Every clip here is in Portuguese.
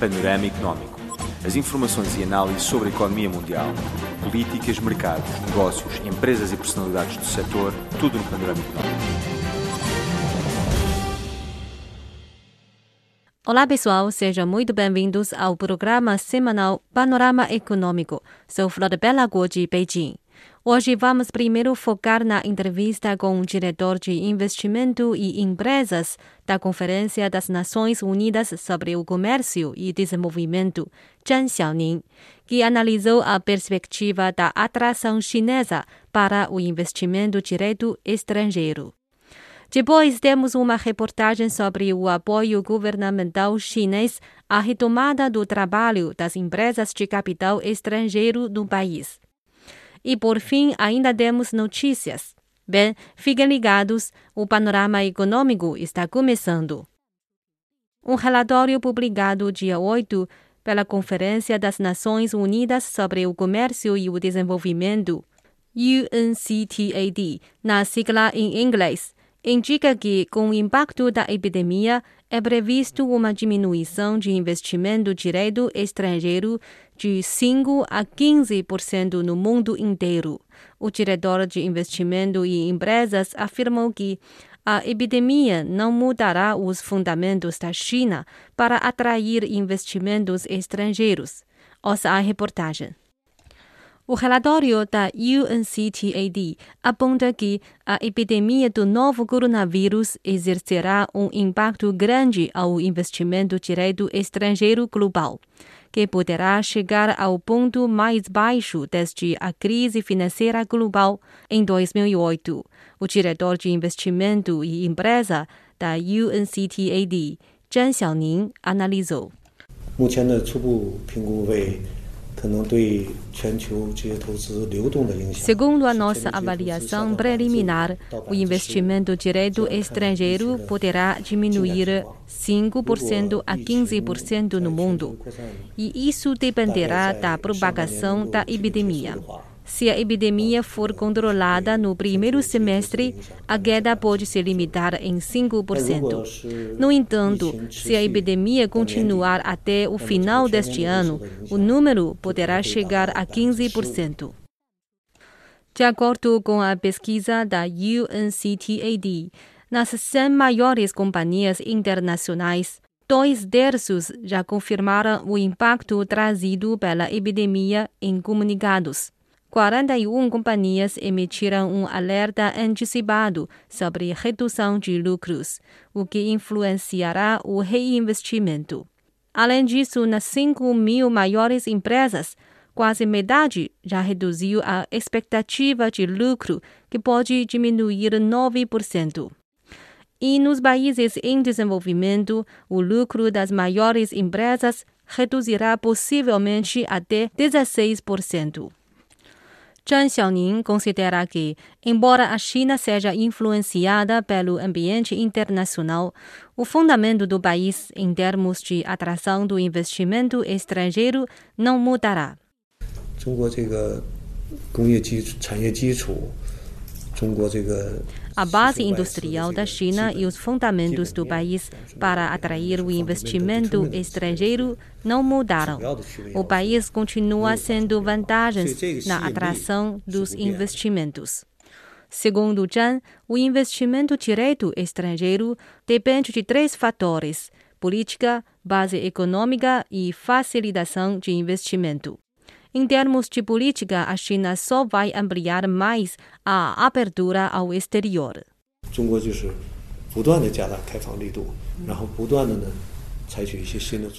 Panorama Económico. As informações e análises sobre a economia mundial, políticas, mercados, negócios, empresas e personalidades do setor, tudo no Panorama Económico. Olá pessoal, sejam muito bem-vindos ao programa semanal Panorama Econômico. Sou Flor Bela Guo de Beijing. Hoje vamos primeiro focar na entrevista com o diretor de investimento e empresas da Conferência das Nações Unidas sobre o Comércio e Desenvolvimento, Zhang Xiaoning, que analisou a perspectiva da atração chinesa para o investimento direto estrangeiro. Depois temos uma reportagem sobre o apoio governamental chinês à retomada do trabalho das empresas de capital estrangeiro no país. E por fim, ainda temos notícias. Bem, fiquem ligados, o panorama econômico está começando. Um relatório publicado dia 8 pela Conferência das Nações Unidas sobre o Comércio e o Desenvolvimento, UNCTAD, na sigla em inglês, indica que, com o impacto da epidemia, é previsto uma diminuição de investimento direto estrangeiro de 5 a 15% no mundo inteiro. O diretor de investimento e empresas afirmou que a epidemia não mudará os fundamentos da China para atrair investimentos estrangeiros. Ouça a reportagem. O relatório da UNCTAD aponta que a epidemia do novo coronavírus exercerá um impacto grande ao investimento direto estrangeiro global, que poderá chegar ao ponto mais baixo desde a crise financeira global em 2008. O diretor de investimento e empresa da UNCTAD, Zhang Xiaoning, analisou. 目前的初步评估为 Segundo a nossa avaliação preliminar, o investimento direto estrangeiro poderá diminuir 5% a 15% no mundo, e isso dependerá da propagação da epidemia. Se a epidemia for controlada no primeiro semestre, a queda pode se limitar em 5%. No entanto, se a epidemia continuar até o final deste ano, o número poderá chegar a 15%. De acordo com a pesquisa da UNCTAD, nas 100 maiores companhias internacionais, dois terços já confirmaram o impacto trazido pela epidemia em comunicados. 41 companhias emitiram um alerta antecipado sobre redução de lucros, o que influenciará o reinvestimento. Além disso, nas 5 mil maiores empresas, quase metade já reduziu a expectativa de lucro, que pode diminuir 9%. E nos países em desenvolvimento, o lucro das maiores empresas reduzirá possivelmente até 16%. Zhang Xiaoning considera que, embora a China seja influenciada pelo ambiente internacional, o fundamento do país em termos de atração do investimento estrangeiro não mudará. 中国这个工业基础、产业基础，中国这个 a base industrial da China e os fundamentos do país para atrair o investimento estrangeiro não mudaram. O país continua sendo vantagens na atração dos investimentos. Segundo Zhang, o investimento direto estrangeiro depende de três fatores: política, base econômica e facilitação de investimento. Em termos de política, a China só vai ampliar mais a abertura ao exterior.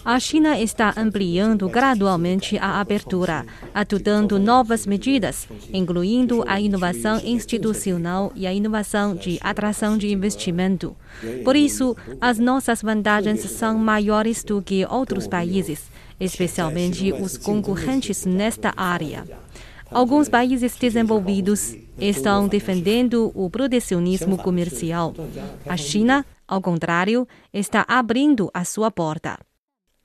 A China está ampliando gradualmente a abertura, adotando novas medidas, incluindo a inovação institucional e a inovação de atração de investimento. Por isso, as nossas vantagens são maiores do que outros países especialmente os concorrentes nesta área. Alguns países desenvolvidos estão defendendo o protecionismo comercial. A China, ao contrário, está abrindo a sua porta.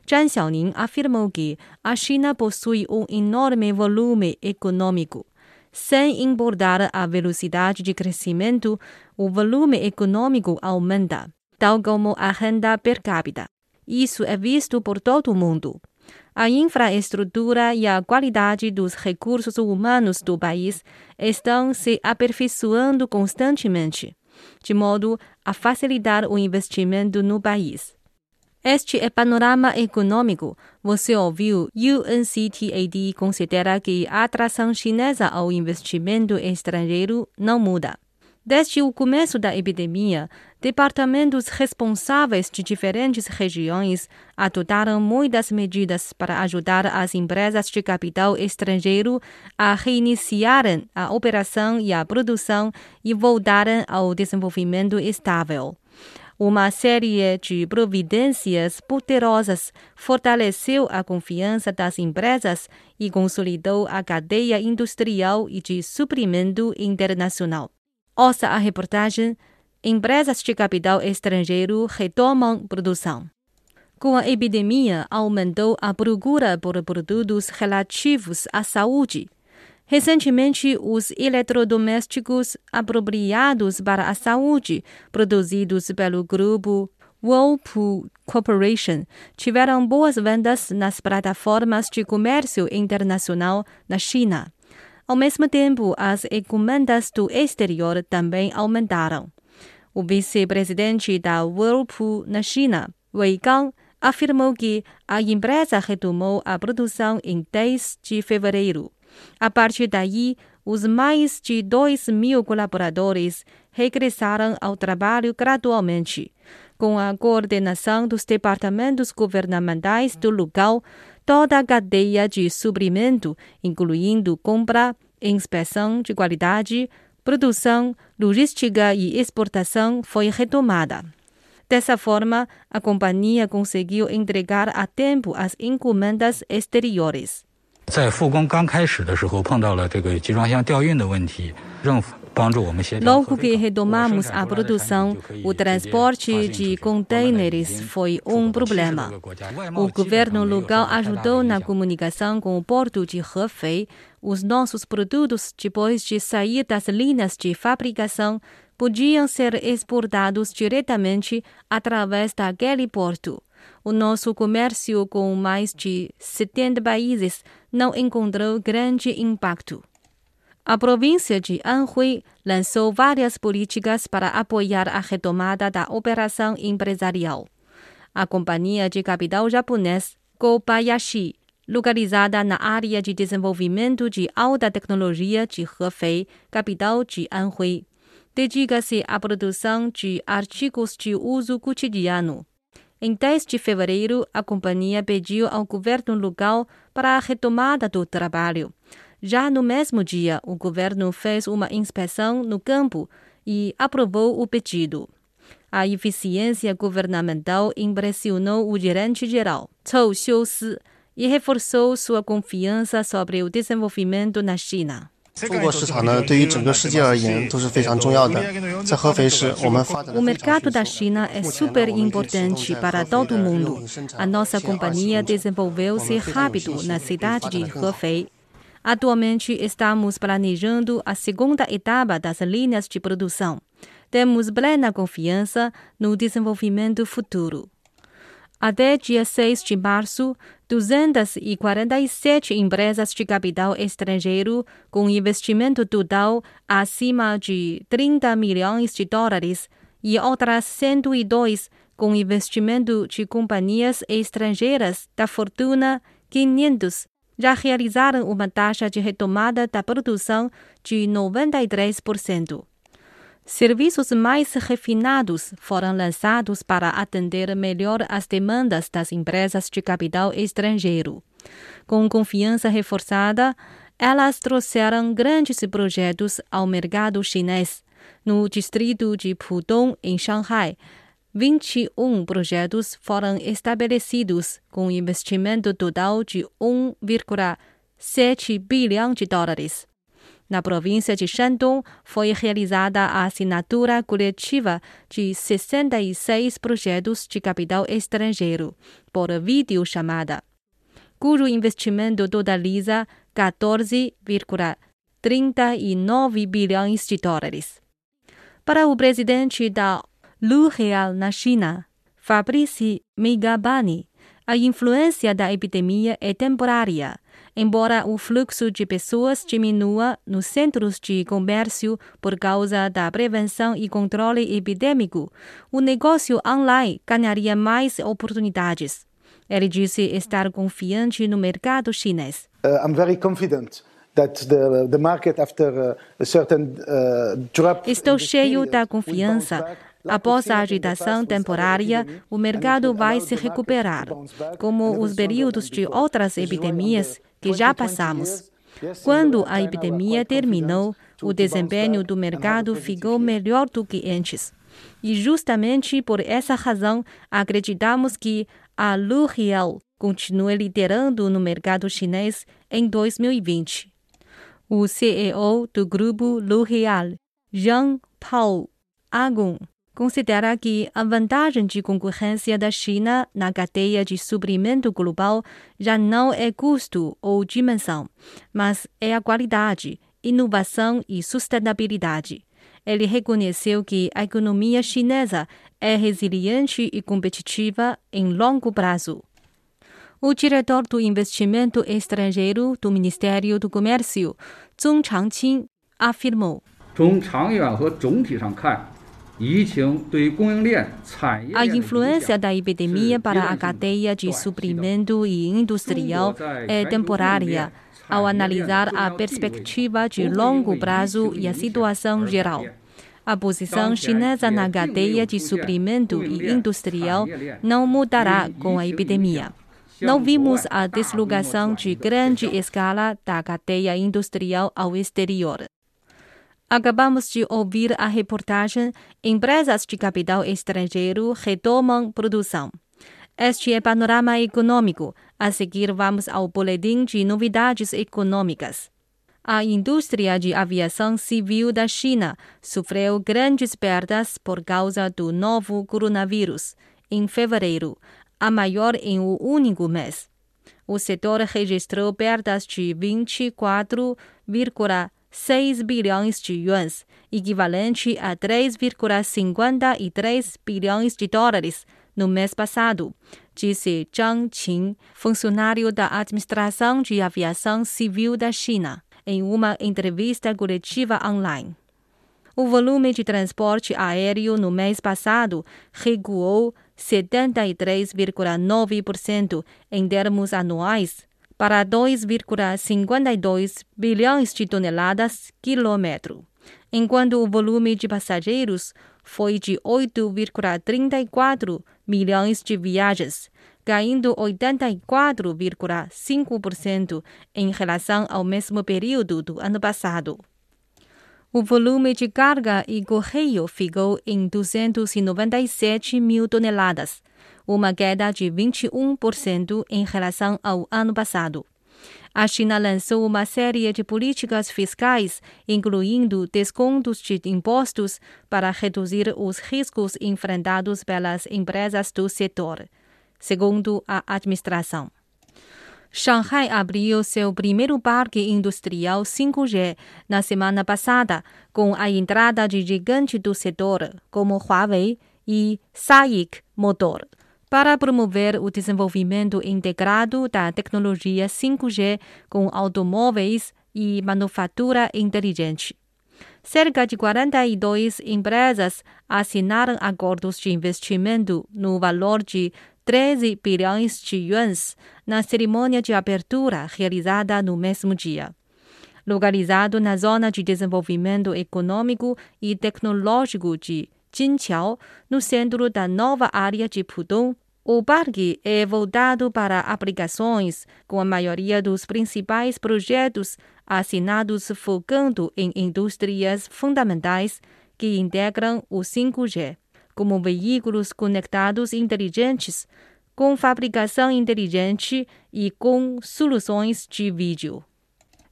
Zhang Xiaoning afirmou que a China possui um enorme volume econômico. Sem importar a velocidade de crescimento, o volume econômico aumenta, tal como a renda per capita. isso é visto por todo o mundo. A infraestrutura e a qualidade dos recursos humanos do país estão se aperfeiçoando constantemente, de modo a facilitar o investimento no país. Este é panorama econômico. Você ouviu? UNCTAD considera que a atração chinesa ao investimento estrangeiro não muda. Desde o começo da epidemia, departamentos responsáveis de diferentes regiões adotaram muitas medidas para ajudar as empresas de capital estrangeiro a reiniciarem a operação e a produção e voltarem ao desenvolvimento estável. Uma série de providências poderosas fortaleceu a confiança das empresas e consolidou a cadeia industrial e de suprimento internacional. Ouça a reportagem Empresas de capital estrangeiro retomam produção. Com a epidemia, aumentou a procura por produtos relativos à saúde Recentemente, os eletrodomésticos apropriados para a saúde, produzidos pelo grupo Whirlpool Corporation, tiveram boas vendas nas plataformas de comércio internacional na China. Ao mesmo tempo, as encomendas do exterior também aumentaram. O vice-presidente da Whirlpool na China, Wei Gang, afirmou que a empresa retomou a produção em 10 de fevereiro. A partir daí, os mais de 2 mil colaboradores regressaram ao trabalho gradualmente. Com a coordenação dos departamentos governamentais do local, toda a cadeia de suprimento, incluindo compra, inspeção de qualidade, produção, logística e exportação, foi retomada. Dessa forma, a companhia conseguiu entregar a tempo as encomendas exteriores. 在复工刚开始的时候，碰到了这个集装箱调运的问题，政府。 Logo que retomamos a produção, o transporte de contêineres foi um problema. O governo local ajudou na comunicação com o porto de Hefei. Os nossos produtos, depois de sair das linhas de fabricação, podiam ser exportados diretamente através daquele porto. O nosso comércio com mais de 70 países não encontrou grande impacto. A província de Anhui lançou várias políticas para apoiar a retomada da operação empresarial. A companhia de capital japonês Kobayashi, localizada na área de desenvolvimento de alta tecnologia de Hefei, capital de Anhui, dedica-se à produção de artigos de uso cotidiano. Em 10 de fevereiro, a companhia pediu ao governo local para a retomada do trabalho. Já no mesmo dia, o governo fez uma inspeção no campo e aprovou o pedido. A eficiência governamental impressionou o gerente-geral, Chou Xiusi, e reforçou sua confiança sobre o desenvolvimento na China. O mercado da China é super importante para todo mundo. A nossa companhia desenvolveu-se rápido na cidade de Hefei Atualmente estamos planejando a segunda etapa das linhas de produção. Temos plena confiança no desenvolvimento futuro. Até dia 6 de março, 247 empresas de capital estrangeiro com investimento total acima de 30 milhões de dólares e outras 102 com investimento de companhias estrangeiras da fortuna 500 já realizaram uma taxa de retomada da produção de 93%. Serviços mais refinados foram lançados para atender melhor as demandas das empresas de capital estrangeiro. Com confiança reforçada, elas trouxeram grandes projetos ao mercado chinês. No distrito de Pudong, em Shanghai, 21 projetos foram estabelecidos com investimento total de 1,7 bilhão de dólares. Na província de Shandong, foi realizada a assinatura coletiva de 66 projetos de capital estrangeiro por videochamada, cujo investimento totaliza 14,39 bilhões de dólares. Para o presidente da Lu Real na China, Fabrice Megabani, a influência da epidemia é temporária. Embora o fluxo de pessoas diminua nos centros de comércio por causa da prevenção e controle epidêmico, o negócio online ganharia mais oportunidades. Ele disse estar confiante no mercado chinês. Uh, I'm very confident. Uh, Estou cheio da confiança Após a agitação temporária, o mercado vai se recuperar, como os períodos de outras epidemias que já passamos. Quando a epidemia terminou, o desempenho do mercado ficou melhor do que antes. E justamente por essa razão, acreditamos que a L'Oréal continue liderando no mercado chinês em 2020. O CEO do grupo L'Oréal, Jean-Paul Agon, considera que a vantagem de concorrência da China na cadeia de suprimento global já não é custo ou dimensão, mas é a qualidade, inovação e sustentabilidade. Ele reconheceu que a economia chinesa é resiliente e competitiva em longo prazo. O diretor do investimento estrangeiro do Ministério do Comércio, Zhong Changqing, afirmou. 从长远和总体上看 ，a influência da epidemia para a cadeia de suprimento e industrial é temporária, ao analisar a perspectiva de longo prazo e a situação geral. A posição chinesa na cadeia de suprimento e industrial não mudará com a epidemia. Não vimos a deslocação de grande escala da cadeia industrial ao exterior. Acabamos de ouvir a reportagem Empresas de capital estrangeiro retomam produção. Este é Panorama Econômico. A seguir, vamos ao boletim de novidades econômicas. A indústria de aviação civil da China sofreu grandes perdas por causa do novo coronavírus, em fevereiro, a maior em um único mês. O setor registrou perdas de 24, 6 bilhões de yuans, equivalente a 3,53 bilhões de dólares no mês passado, disse Zhang Qin, funcionário da Administração de Aviação Civil da China, em uma entrevista coletiva online. O volume de transporte aéreo no mês passado recuou 73,9% em termos anuais para 2,52 bilhões de toneladas quilômetro, enquanto o volume de passageiros foi de 8,34 milhões de viagens, caindo 84,5% em relação ao mesmo período do ano passado. O volume de carga e correio ficou em 297 mil toneladas, uma queda de 21% em relação ao ano passado. A China lançou uma série de políticas fiscais, incluindo descontos de impostos, para reduzir os riscos enfrentados pelas empresas do setor, segundo a administração. Shanghai abriu seu primeiro parque industrial 5G na semana passada, com a entrada de gigantes do setor, como Huawei e SAIC Motor para promover o desenvolvimento integrado da tecnologia 5G com automóveis e manufatura inteligente. Cerca de 42 empresas assinaram acordos de investimento no valor de 13 bilhões de yuans na cerimônia de abertura realizada no mesmo dia. Localizado na zona de desenvolvimento econômico e tecnológico de Jinqiao, no centro da nova área de Pudong, o parque é voltado para aplicações, com a maioria dos principais projetos assinados focando em indústrias fundamentais que integram o 5G, como veículos conectados inteligentes, com fabricação inteligente e com soluções de vídeo.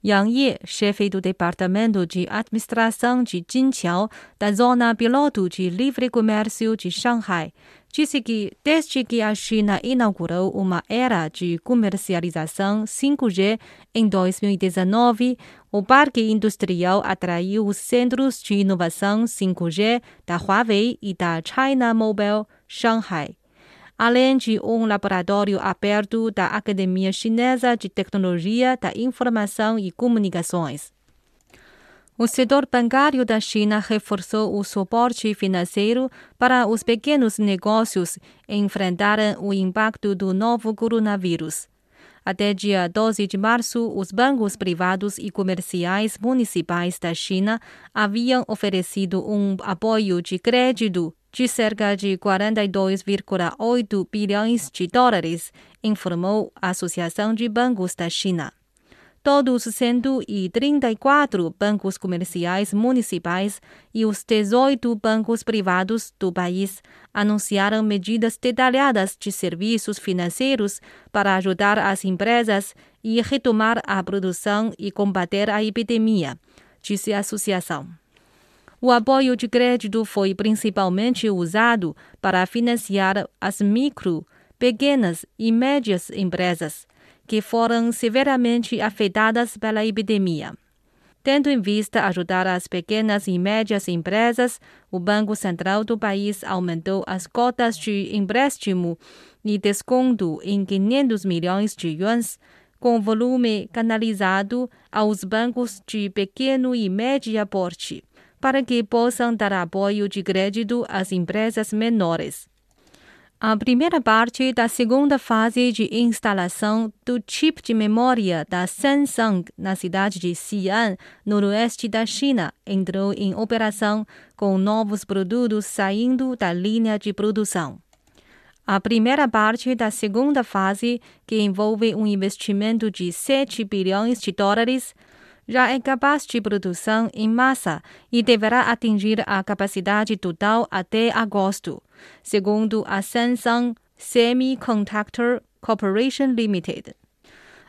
Yang Ye, chefe do Departamento de Administração de Jinqiao, da Zona Piloto de Livre Comércio de Shanghai, disse que, desde que a China inaugurou uma era de comercialização 5G em 2019, o parque industrial atraiu os centros de inovação 5G da Huawei e da China Mobile Shanghai. Além de um laboratório aberto da Academia Chinesa de Tecnologia da Informação e Comunicações. O setor bancário da China reforçou o suporte financeiro para os pequenos negócios enfrentarem o impacto do novo coronavírus. Até dia 12 de março, os bancos privados e comerciais municipais da China haviam oferecido um apoio de crédito de cerca de 42,8 bilhões de dólares, informou a Associação de Bancos da China. Todos 134 bancos comerciais municipais e os 18 bancos privados do país anunciaram medidas detalhadas de serviços financeiros para ajudar as empresas e retomar a produção e combater a epidemia, disse a associação. O apoio de crédito foi principalmente usado para financiar as micro, pequenas e médias empresas que foram severamente afetadas pela epidemia. Tendo em vista ajudar as pequenas e médias empresas, o Banco Central do país aumentou as cotas de empréstimo e desconto em 500 milhões de yuans, com volume canalizado aos bancos de pequeno e médio porte, para que possam dar apoio de crédito às empresas menores. A primeira parte da segunda fase de instalação do chip de memória da Samsung na cidade de Xi'an, noroeste da China, entrou em operação com novos produtos saindo da linha de produção. A primeira parte da segunda fase, que envolve um investimento de 7 bilhões de dólares, já é capaz de produção em massa e deverá atingir a capacidade total até agosto, segundo a Samsung Semiconductor Corporation Limited.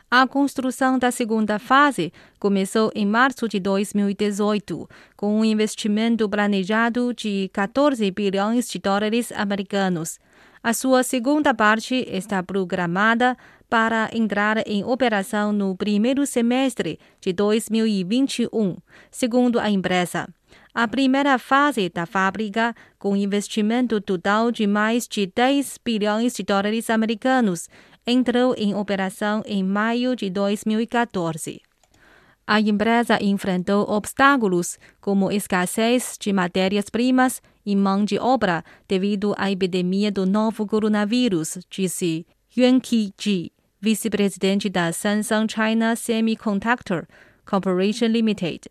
A construção da segunda fase começou em março de 2018, com um investimento planejado de 14 bilhões de dólares americanos. A sua segunda parte está programada para entrar em operação no primeiro semestre de 2021, segundo a empresa. A primeira fase da fábrica, com investimento total de mais de 10 bilhões de dólares americanos, entrou em operação em maio de 2014. A empresa enfrentou obstáculos como escassez de matérias-primas e mão de obra devido à epidemia do novo coronavírus, disse Yuan Qiji, vice-presidente da Samsung China Semiconductor Corporation Limited.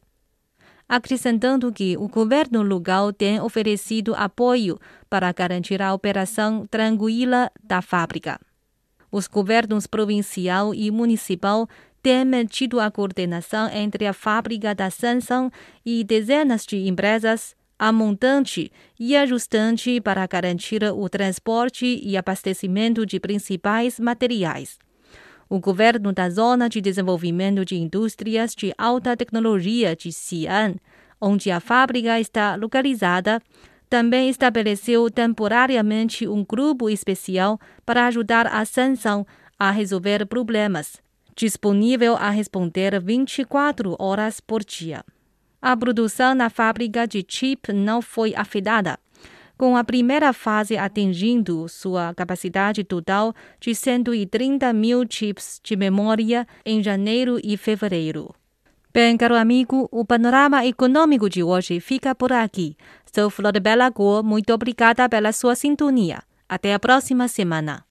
Acrescentando que o governo local tem oferecido apoio para garantir a operação tranquila da fábrica. Os governos provincial e municipal têm mantido a coordenação entre a fábrica da Samsung e dezenas de empresas a montante e ajustante para garantir o transporte e abastecimento de principais materiais. O governo da Zona de Desenvolvimento de Indústrias de Alta Tecnologia de Xi'an, onde a fábrica está localizada, também estabeleceu temporariamente um grupo especial para ajudar a Samsung a resolver problemas, disponível a responder 24 horas por dia. A produção na fábrica de chip não foi afetada com a primeira fase atingindo sua capacidade total de 130 mil chips de memória em janeiro e fevereiro. Bem, caro amigo, o panorama econômico de hoje fica por aqui. Sou Flor de Bela Go, muito obrigada pela sua sintonia. Até a próxima semana.